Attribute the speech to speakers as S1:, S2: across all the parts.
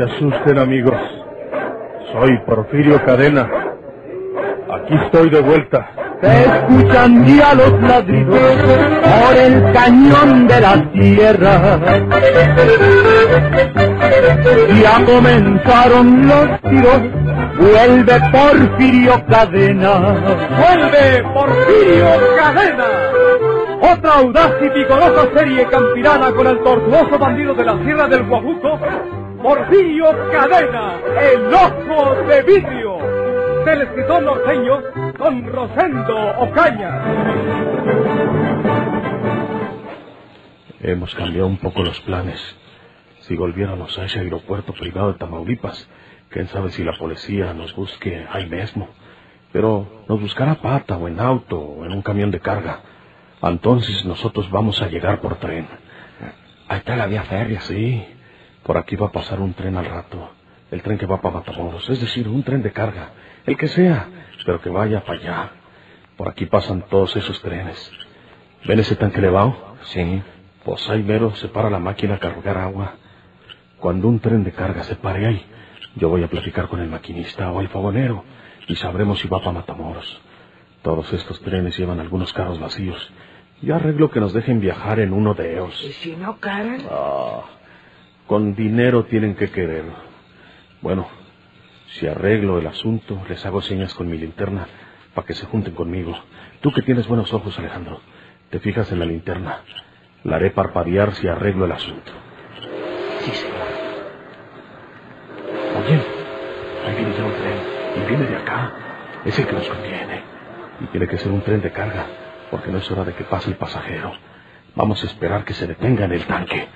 S1: se asusten, amigos. Soy Porfirio Cadena. Aquí estoy de vuelta.
S2: Se escuchan ya los ladridos por el cañón de la tierra. Ya comenzaron los tiros, vuelve Porfirio Cadena.
S3: ¡Vuelve Porfirio Cadena! Otra audaz y vigorosa serie campirana con el tortuoso bandido de la Sierra del Guabuco, Porfirio Cadena, el ojo de vidrio, del escritor norteño Don Rosendo Ocaña.
S1: Hemos cambiado un poco los planes. Si volviéramos a ese aeropuerto privado de Tamaulipas, quién sabe si la policía nos busque ahí mismo. Pero nos buscará pata o en auto o en un camión de carga. Entonces nosotros vamos a llegar por tren.
S4: Ahí está la vía férrea.
S1: Sí, por aquí va a pasar un tren al rato. El tren que va para Matamoros, es decir, un tren de carga. El que sea, pero que vaya para allá. Por aquí pasan todos esos trenes. ¿Ven ese tanque elevado?
S4: Sí.
S1: Pues ahí mero se para la máquina a cargar agua. Cuando un tren de carga se pare ahí, yo voy a platicar con el maquinista o el fogonero y sabremos si va para Matamoros. Todos estos trenes llevan algunos carros vacíos. Yo arreglo que nos dejen viajar en uno de ellos.
S5: ¿Y si no, Karen?
S1: Ah, con dinero tienen que querer. Bueno, si arreglo el asunto, les hago señas con mi linterna para que se junten conmigo. Tú que tienes buenos ojos, Alejandro, te fijas en la linterna. La haré parpadear si arreglo el asunto.
S4: Sí, señor.
S1: Oye, ahí viene ya un tren y viene de acá. Es el que nos conviene. Y tiene que ser un tren de carga, porque no es hora de que pase el pasajero. Vamos a esperar que se detenga en el tanque.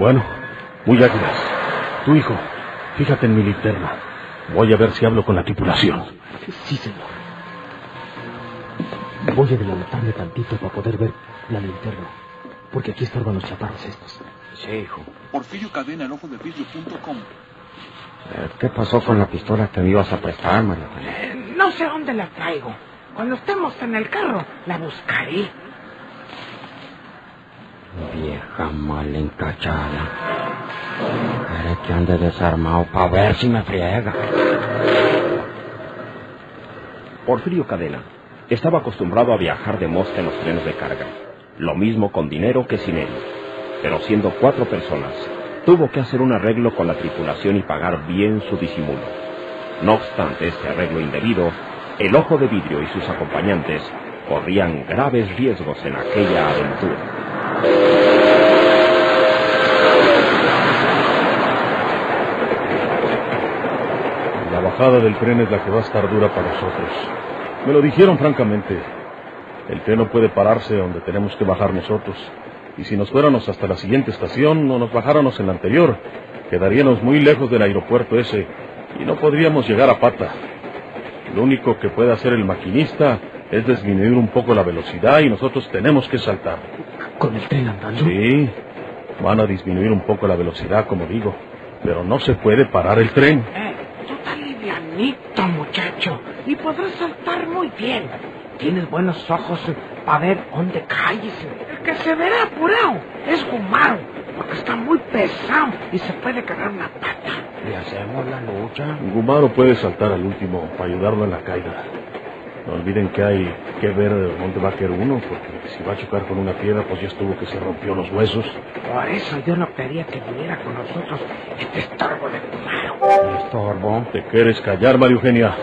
S1: Bueno, muy águilas. Tu hijo, fíjate en mi linterna. Voy a ver si hablo con la tripulación.
S4: Sí, señor. Voy a adelantarme tantito para poder ver la linterna. Porque aquí estorban los chaparros estos.
S6: Sí, hijo.
S7: Porfirio Cadena, el ojo de vidrio.com.
S6: Eh, ¿Qué pasó con la pistola que me ibas a prestar, María?
S5: Eh, no sé dónde la traigo. Cuando estemos en el carro, la buscaré.
S6: Vieja mal encachada. Quiere que ande desarmado para ver si me friega.
S8: Porfirio Cadena estaba acostumbrado a viajar de mosca en los trenes de carga, lo mismo con dinero que sin él. Pero siendo cuatro personas, tuvo que hacer un arreglo con la tripulación y pagar bien su disimulo. No obstante este arreglo indebido, el ojo de vidrio y sus acompañantes corrían graves riesgos en aquella aventura.
S1: La bajada del tren es la que va a estar dura para nosotros. Me lo dijeron francamente. El tren no puede pararse donde tenemos que bajar nosotros. Y si nos fuéramos hasta la siguiente estación o nos bajáramos en la anterior, quedaríamos muy lejos del aeropuerto ese y no podríamos llegar a pata. Lo único que puede hacer el maquinista es disminuir un poco la velocidad y nosotros tenemos que saltar.
S4: ¿Con el tren andando?
S1: Sí, van a disminuir un poco la velocidad, como digo, pero no se puede parar el tren.
S5: Eh, tú estás livianito, muchacho, y podrás saltar muy bien. Tienes buenos ojos para ver dónde caes. El que se verá apurado es Gumaro, porque está muy pesado y se puede quedar una pata.
S6: ¿Le hacemos la lucha?
S1: Gumaro puede saltar al último para ayudarlo en la caída. No olviden que hay que ver dónde va a caer uno, porque si va a chocar con una piedra, pues ya estuvo que se rompió los huesos.
S5: Por eso yo no quería que viniera con nosotros este estorbo de Gumaro.
S6: ¿Estorbo?
S1: ¿Te quieres callar, María Eugenia?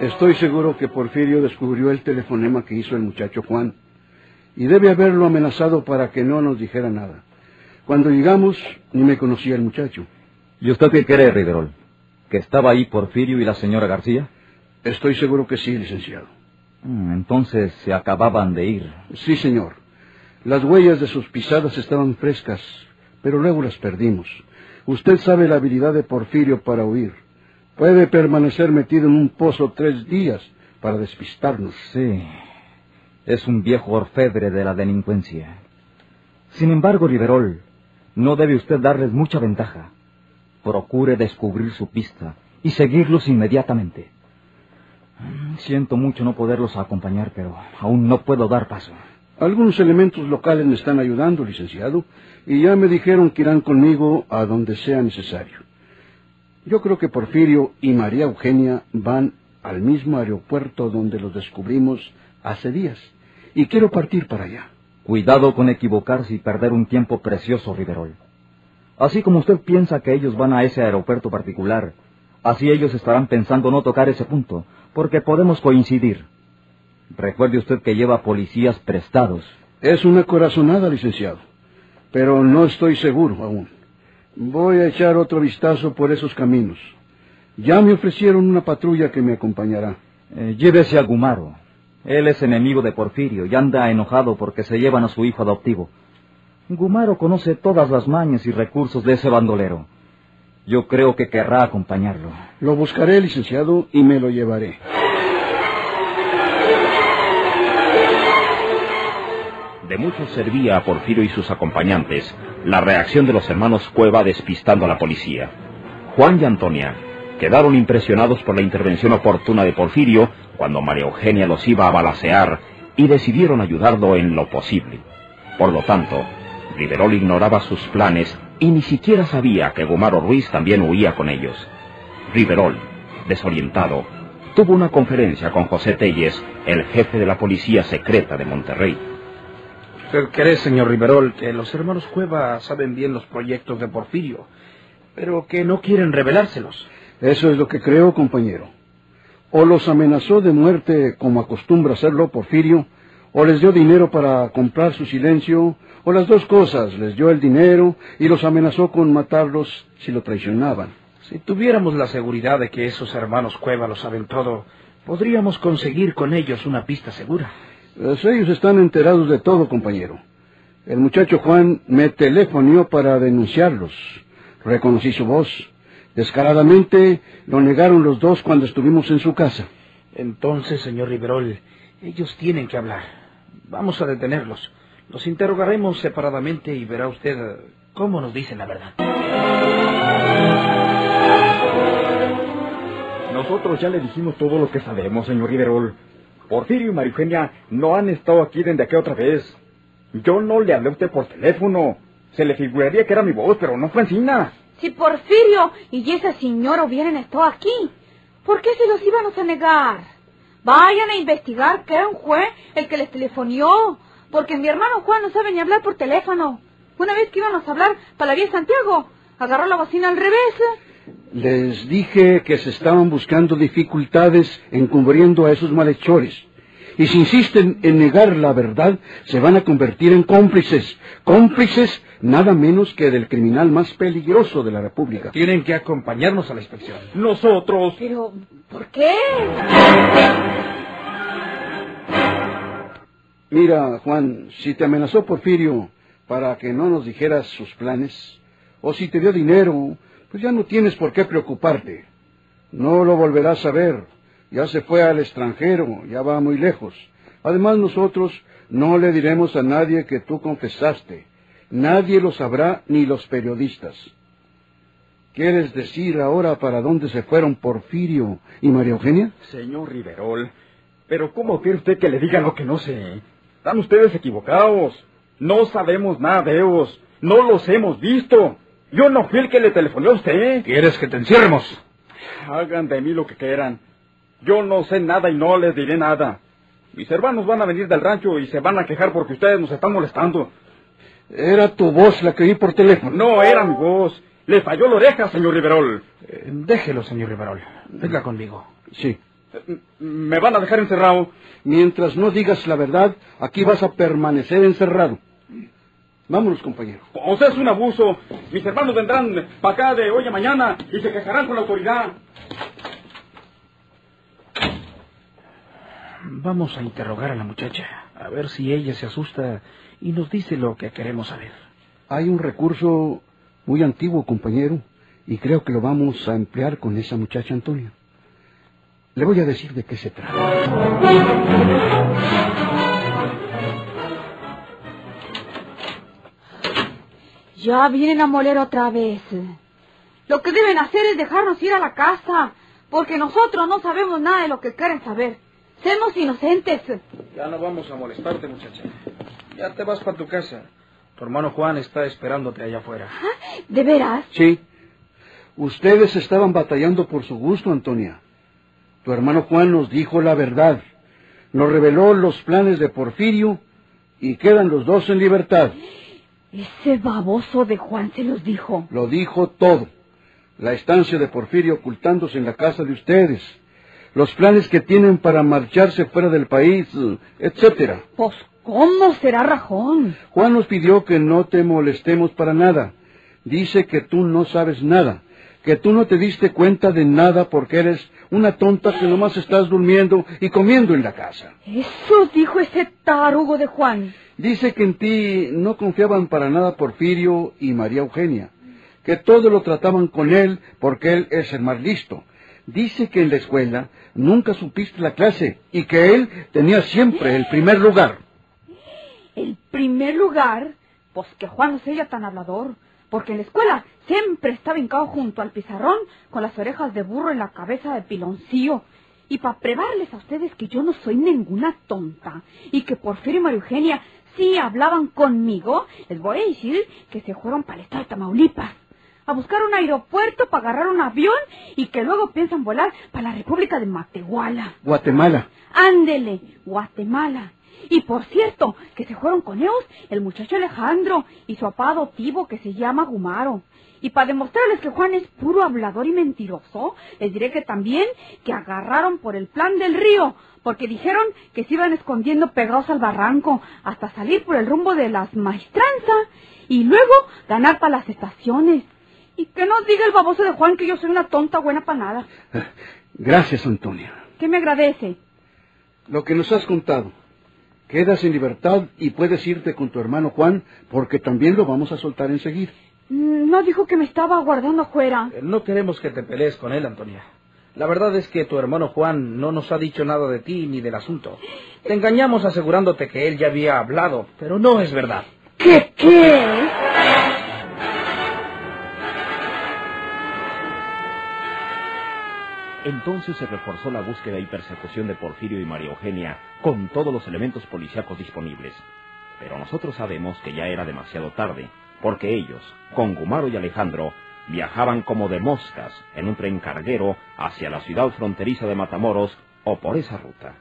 S9: Estoy seguro que Porfirio descubrió el telefonema que hizo el muchacho Juan y debe haberlo amenazado para que no nos dijera nada. Cuando llegamos, ni me conocía el muchacho.
S10: ¿Y usted qué cree, Riverol? ¿Que estaba ahí Porfirio y la señora García?
S9: Estoy seguro que sí, licenciado.
S10: Mm, Entonces se acababan de ir.
S9: Sí, señor. Las huellas de sus pisadas estaban frescas, pero luego las perdimos. Usted sabe la habilidad de Porfirio para huir. Puede permanecer metido en un pozo tres días para despistarnos.
S10: Sí. Es un viejo orfebre de la delincuencia. Sin embargo, Riverol, no debe usted darles mucha ventaja. Procure descubrir su pista y seguirlos inmediatamente. Siento mucho no poderlos acompañar, pero aún no puedo dar paso.
S9: Algunos elementos locales me están ayudando, licenciado, y ya me dijeron que irán conmigo a donde sea necesario. Yo creo que Porfirio y María Eugenia van al mismo aeropuerto donde los descubrimos hace días, y quiero partir para allá.
S10: Cuidado con equivocarse y perder un tiempo precioso, Riverol. Así como usted piensa que ellos van a ese aeropuerto particular, así ellos estarán pensando no tocar ese punto, porque podemos coincidir. Recuerde usted que lleva policías prestados.
S9: Es una corazonada, licenciado, pero no estoy seguro aún. Voy a echar otro vistazo por esos caminos. Ya me ofrecieron una patrulla que me acompañará.
S10: Eh, llévese a Gumaro. Él es enemigo de Porfirio y anda enojado porque se llevan a su hijo adoptivo. Gumaro conoce todas las mañas y recursos de ese bandolero. Yo creo que querrá acompañarlo.
S9: Lo buscaré, licenciado, y me lo llevaré.
S8: De mucho servía a Porfirio y sus acompañantes la reacción de los hermanos Cueva despistando a la policía. Juan y Antonia quedaron impresionados por la intervención oportuna de Porfirio cuando María Eugenia los iba a balacear y decidieron ayudarlo en lo posible. Por lo tanto, Riverol ignoraba sus planes y ni siquiera sabía que Gomaro Ruiz también huía con ellos. Riverol, desorientado, tuvo una conferencia con José Telles, el jefe de la policía secreta de Monterrey.
S5: ¿Usted cree, señor Riverol, que los hermanos Cueva saben bien los proyectos de Porfirio, pero que no quieren revelárselos?
S9: Eso es lo que creo, compañero. O los amenazó de muerte como acostumbra hacerlo Porfirio, o les dio dinero para comprar su silencio, o las dos cosas, les dio el dinero y los amenazó con matarlos si lo traicionaban.
S5: Si tuviéramos la seguridad de que esos hermanos Cueva lo saben todo, podríamos conseguir con ellos una pista segura.
S9: Pues ellos están enterados de todo, compañero. El muchacho Juan me telefonió para denunciarlos. Reconocí su voz. Descaradamente lo negaron los dos cuando estuvimos en su casa.
S5: Entonces, señor Riverol, ellos tienen que hablar. Vamos a detenerlos. Los interrogaremos separadamente y verá usted eh, cómo nos dicen la verdad.
S11: Nosotros ya le dijimos todo lo que sabemos, señor Riverol. Porfirio y Marifenia no han estado aquí desde aquella otra vez. Yo no le hablé a usted por teléfono. Se le figuraría que era mi voz, pero no fue encina.
S12: Si Porfirio y esa señora hubieran estado aquí, ¿por qué se los íbamos a negar? Vayan a investigar quién fue el que les telefonió, porque mi hermano Juan no sabe ni hablar por teléfono. Una vez que íbamos a hablar para la vía Santiago, agarró la bocina al revés.
S9: Les dije que se estaban buscando dificultades encubriendo a esos malhechores. Y si insisten en negar la verdad, se van a convertir en cómplices. Cómplices nada menos que del criminal más peligroso de la República.
S5: Tienen que acompañarnos a la inspección.
S11: Nosotros.
S12: Pero, ¿por qué?
S9: Mira, Juan, si te amenazó Porfirio para que no nos dijeras sus planes, o si te dio dinero, pues ya no tienes por qué preocuparte. No lo volverás a ver. Ya se fue al extranjero, ya va muy lejos. Además nosotros no le diremos a nadie que tú confesaste. Nadie lo sabrá, ni los periodistas. ¿Quieres decir ahora para dónde se fueron Porfirio y María Eugenia?
S11: Señor Riverol, pero ¿cómo quiere usted que le diga lo que no sé? Están ustedes equivocados. No sabemos nada de ellos. No los hemos visto. Yo no fui el que le telefoné a usted.
S5: ¿Quieres que te encierremos?
S11: Hagan de mí lo que quieran. Yo no sé nada y no les diré nada. Mis hermanos van a venir del rancho y se van a quejar porque ustedes nos están molestando.
S9: Era tu voz la que oí por teléfono.
S11: No era mi voz. Le falló la oreja, señor Riverol.
S5: Eh, déjelo, señor Riverol. Venga conmigo.
S9: Sí.
S11: Me van a dejar encerrado.
S9: Mientras no digas la verdad, aquí vas a permanecer encerrado. Vámonos, compañero.
S11: O sea, es un abuso. Mis hermanos vendrán para acá de hoy a mañana y se quejarán con la autoridad.
S5: Vamos a interrogar a la muchacha, a ver si ella se asusta y nos dice lo que queremos saber.
S9: Hay un recurso muy antiguo, compañero, y creo que lo vamos a emplear con esa muchacha Antonia. Le voy a decir de qué se trata.
S12: Ya vienen a moler otra vez. Lo que deben hacer es dejarnos ir a la casa, porque nosotros no sabemos nada de lo que quieren saber. Somos inocentes.
S5: Ya no vamos a molestarte, muchacha. Ya te vas para tu casa. Tu hermano Juan está esperándote allá afuera.
S12: ¿De veras?
S9: Sí. Ustedes estaban batallando por su gusto, Antonia. Tu hermano Juan nos dijo la verdad. Nos reveló los planes de Porfirio y quedan los dos en libertad.
S12: Ese baboso de Juan se los dijo.
S9: Lo dijo todo. La estancia de Porfirio ocultándose en la casa de ustedes. Los planes que tienen para marcharse fuera del país, etcétera.
S12: Pues, ¿cómo será Rajón?
S9: Juan nos pidió que no te molestemos para nada. Dice que tú no sabes nada, que tú no te diste cuenta de nada porque eres una tonta que nomás estás durmiendo y comiendo en la casa.
S12: Eso dijo ese tarugo de Juan.
S9: Dice que en ti no confiaban para nada Porfirio y María Eugenia, que todo lo trataban con él porque él es el más listo. Dice que en la escuela nunca supiste la clase y que él tenía siempre el primer lugar.
S12: ¿El primer lugar? Pues que Juan no sea tan hablador, porque en la escuela siempre estaba hincado junto al pizarrón con las orejas de burro en la cabeza de piloncillo. Y para probarles a ustedes que yo no soy ninguna tonta y que Porfirio y María Eugenia sí hablaban conmigo, les voy a decir que se fueron para el estado de Tamaulipas a buscar un aeropuerto para agarrar un avión y que luego piensan volar para la República de Matehuala.
S9: Guatemala.
S12: Ándele, Guatemala. Y por cierto, que se fueron con ellos el muchacho Alejandro y su papá adoptivo que se llama Gumaro. Y para demostrarles que Juan es puro hablador y mentiroso, les diré que también que agarraron por el plan del río, porque dijeron que se iban escondiendo pegados al barranco hasta salir por el rumbo de las maestranzas y luego ganar para las estaciones. Y que no diga el baboso de Juan que yo soy una tonta buena para nada.
S9: Gracias, Antonia.
S12: ¿Qué me agradece?
S9: Lo que nos has contado. Quedas en libertad y puedes irte con tu hermano Juan porque también lo vamos a soltar enseguida.
S12: No dijo que me estaba aguardando afuera.
S5: No queremos que te pelees con él, Antonia. La verdad es que tu hermano Juan no nos ha dicho nada de ti ni del asunto. Te engañamos asegurándote que él ya había hablado, pero no es verdad.
S12: ¿Qué qué?
S8: Entonces se reforzó la búsqueda y persecución de Porfirio y María Eugenia con todos los elementos policíacos disponibles. Pero nosotros sabemos que ya era demasiado tarde, porque ellos, con Gumaro y Alejandro, viajaban como de moscas en un tren carguero hacia la ciudad fronteriza de Matamoros o por esa ruta.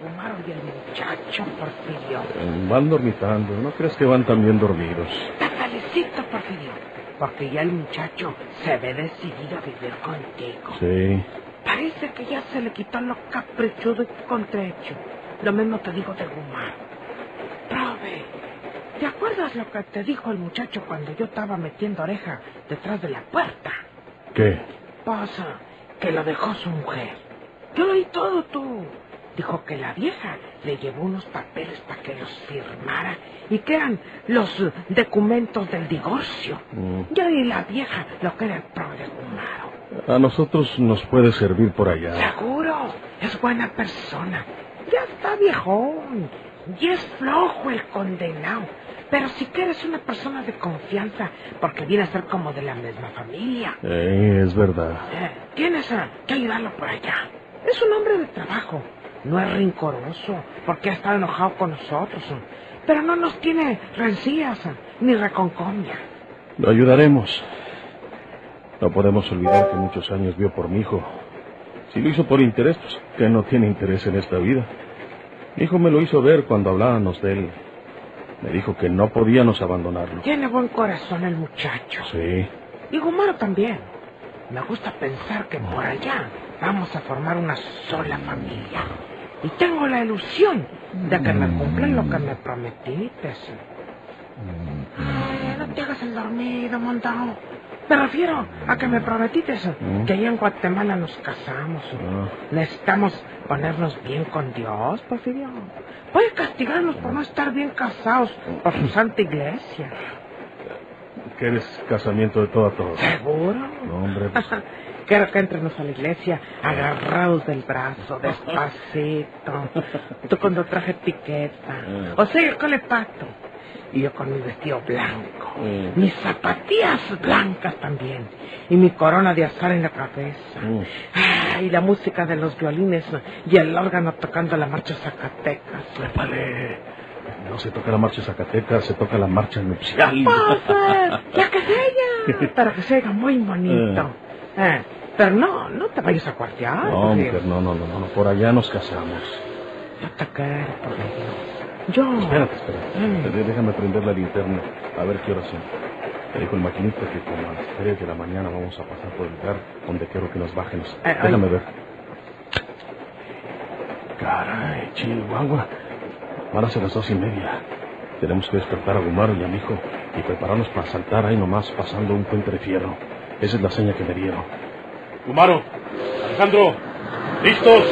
S5: Gumaro y el muchacho Porfirio.
S1: Van dormitando, ¿no crees que van también dormidos?
S5: Está calecito, Porfirio, porque ya el muchacho se ve decidido a vivir contigo.
S1: Sí.
S5: Parece que ya se le quitó lo caprichudo y contrecho. Lo mismo te digo de Gumaro. Prove, ¿te acuerdas lo que te dijo el muchacho cuando yo estaba metiendo oreja detrás de la puerta?
S1: ¿Qué?
S5: Pasa, que lo dejó su mujer. Yo lo oí todo tú. Dijo que la vieja le llevó unos papeles para que los firmara y que eran los documentos del divorcio.
S1: Mm.
S5: Yo y la vieja lo que era el pro de Gumaro.
S1: A nosotros nos puede servir por allá.
S5: Seguro, es buena persona. Ya está viejón y es flojo el condenado. Pero si quieres una persona de confianza, porque viene a ser como de la misma familia.
S1: Eh, es verdad.
S5: Eh, tienes eh, que ayudarlo por allá. Es un hombre de trabajo. No es rincoroso, porque ha estado enojado con nosotros. Pero no nos tiene rencillas ni reconcomia.
S1: Lo ayudaremos. No podemos olvidar que muchos años vio por mi hijo. Si lo hizo por interés, pues que no tiene interés en esta vida. Mi hijo me lo hizo ver cuando hablábamos de él. Me dijo que no podíamos abandonarlo.
S5: Tiene buen corazón el muchacho.
S1: Sí.
S5: Y Gumaro también. Me gusta pensar que por allá vamos a formar una sola familia. Y tengo la ilusión de que me cumplan lo que me prometiste. Ay, no te hagas el dormido, montao. Me refiero a que me prometiste que allá en Guatemala nos casamos. Necesitamos ponernos bien con Dios, Porfirio. Puede castigarnos por no estar bien casados por su santa iglesia.
S1: ¿Quieres casamiento de todo a todo?
S5: ¿Seguro?
S1: No, hombre. pues,
S5: Quiero que entremos a la iglesia agarrados del brazo, despacito. Tú con tu traje etiqueta. O sea, yo con el pato. Y yo con mi vestido blanco. Mis zapatillas blancas también. Y mi corona de azar en la cabeza. Ah, y la música de los violines y el órgano tocando la marcha Zacatecas.
S1: Vale. No se toca la marcha Zacatecas, se toca la marcha nupcial.
S5: La que sea, para que se oiga muy bonito. Eh, pero no, no te vayas a cuartear.
S1: No, mujer, no, no, no, no, por allá nos casamos.
S5: Yo te quiero, Porfirio. Yo.
S1: Espérate, espérate. De- Déjame prender la linterna, a ver qué hora son. Me dijo el maquinista que como a las 3 de la mañana vamos a pasar por el lugar donde quiero que nos bajemos.
S5: Eh,
S1: Déjame
S5: ay.
S1: ver. Caray, Chihuahua. Van a ser las dos y media. Tenemos que despertar a Gumaro y a mi hijo y prepararnos para saltar ahí nomás pasando un puente de fierro. Esa es la seña que me dieron. Gumaro, Alejandro, ¿listos?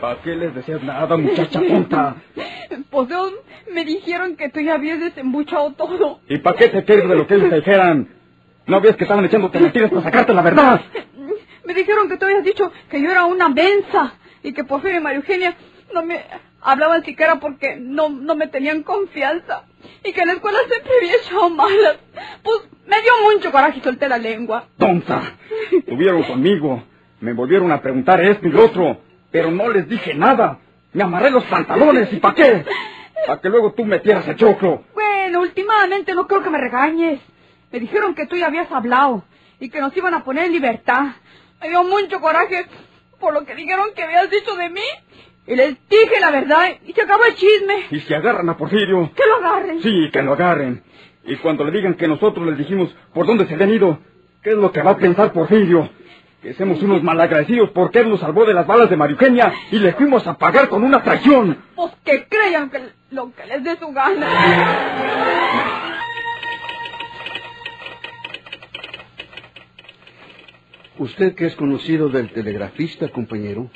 S11: ¿Para qué les decías nada, muchacha tonta?
S12: Pues Dios, me dijeron que tú ya habías desembuchado todo.
S11: ¿Y para qué te quedes de lo que ellos te dijeran? ¿No ves que estaban echándote mentiras para sacarte la verdad?
S12: Me dijeron que tú habías dicho que yo era una mensa y que Porfirio y María Eugenia no me hablaban siquiera porque no, no me tenían confianza y que en la escuela siempre había echado malas. Pues me dio mucho coraje y solté la lengua.
S11: ¡Tonta! Estuvieron conmigo. Me volvieron a preguntar esto y lo otro. Pero no les dije nada. Me amarré los pantalones. ¿Y para qué? Para que luego tú metieras el choclo.
S12: Bueno, últimamente no creo que me regañes. Me dijeron que tú ya habías hablado y que nos iban a poner en libertad. Me dio mucho coraje por lo que dijeron que habías dicho de mí. Y les dije la verdad y se acabó el chisme.
S11: Y si agarran a Porfirio.
S12: Que lo agarren.
S11: Sí, que lo agarren. Y cuando le digan que nosotros les dijimos por dónde se habían ido, ¿qué es lo que va a pensar Porfirio? Que somos unos malagradecidos porque él nos salvó de las balas de María Eugenia y le fuimos a pagar con una traición.
S12: Pues que crean que lo que les dé su gana.
S9: Usted que es conocido del telegrafista, compañero,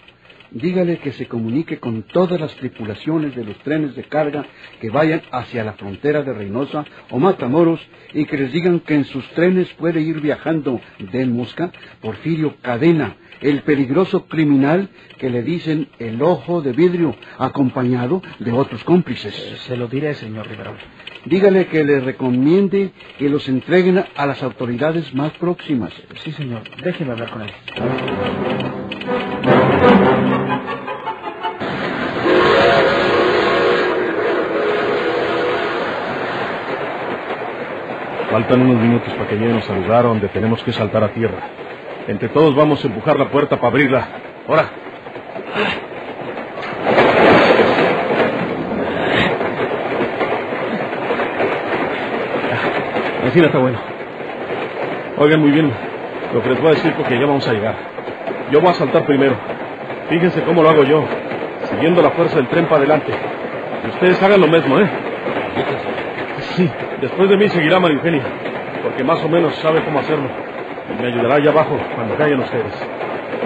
S9: dígale que se comunique con todas las tripulaciones de los trenes de carga que vayan hacia la frontera de Reynosa o Matamoros y que les digan que en sus trenes puede ir viajando de Mosca Porfirio Cadena, el peligroso criminal que le dicen el ojo de vidrio, acompañado de otros cómplices.
S4: Se lo diré, señor Riverol.
S9: Dígale que le recomiende que los entreguen a las autoridades más próximas.
S4: Sí, señor. Déjeme hablar con él.
S1: Faltan unos minutos para que lleguemos al lugar donde tenemos que saltar a tierra. Entre todos vamos a empujar la puerta para abrirla. ¡Ahora! Así está bueno. Oigan muy bien lo que les voy a decir porque ya vamos a llegar. Yo voy a saltar primero. Fíjense cómo lo hago yo, siguiendo la fuerza del tren para adelante. Y ustedes hagan lo mismo, ¿eh? Sí, después de mí seguirá María Eugenia, porque más o menos sabe cómo hacerlo. Y me ayudará allá abajo cuando caigan ustedes.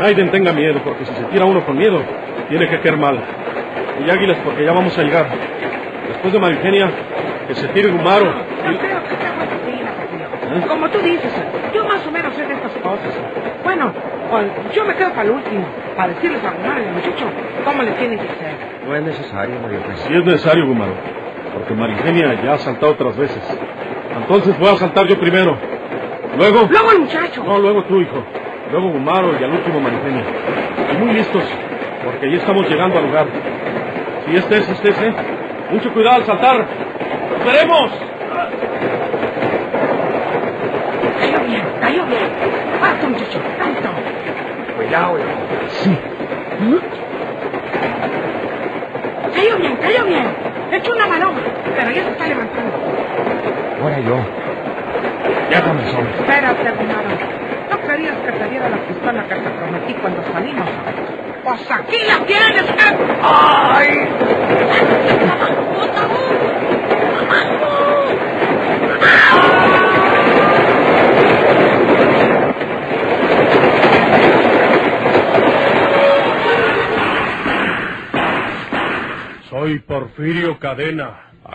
S1: Aiden tenga miedo, porque si se tira uno con miedo, tiene que caer mal. Y águilas, porque ya vamos a llegar. Después de María Eugenia, que se tire Gumaro.
S5: No creo que sea buena idea, Porfirio. Como tú dices, yo más o menos sé de estas cosas. Bueno, pues, yo me quedo para el último, para decirles a Gumaro y al muchacho cómo les tienen que hacer.
S6: No es necesario, María Eugenia.
S1: Si es necesario, Gumaro, porque María Eugenia ya ha saltado otras veces. Entonces voy a saltar yo primero. Luego...
S5: Luego el muchacho.
S1: No, luego tú, hijo. Luego Gumaro y al último María Eugenia. Y muy listos, porque ya estamos llegando al lugar. Si este es, este es, ¿eh? Mucho cuidado al saltar. ¡Nos veremos!
S5: bien, cayó bien. Harto, muchacho, tanto.
S11: Cuidado,
S4: Sí.
S5: Cayó bien, cayó bien. Echó una maroma, pero ya se está levantando.
S11: Ahora yo. Déjame solo.
S5: Espérate, hermano. ¿No querías que te diera la pistola que te prometí cuando salimos? Pues aquí la tienes, ¿qué? ¡Ay!
S1: Soy Porfirio Cadena.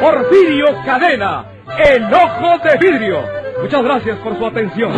S3: Porfirio Cadena, el ojo de vidrio. Muchas gracias por su atención.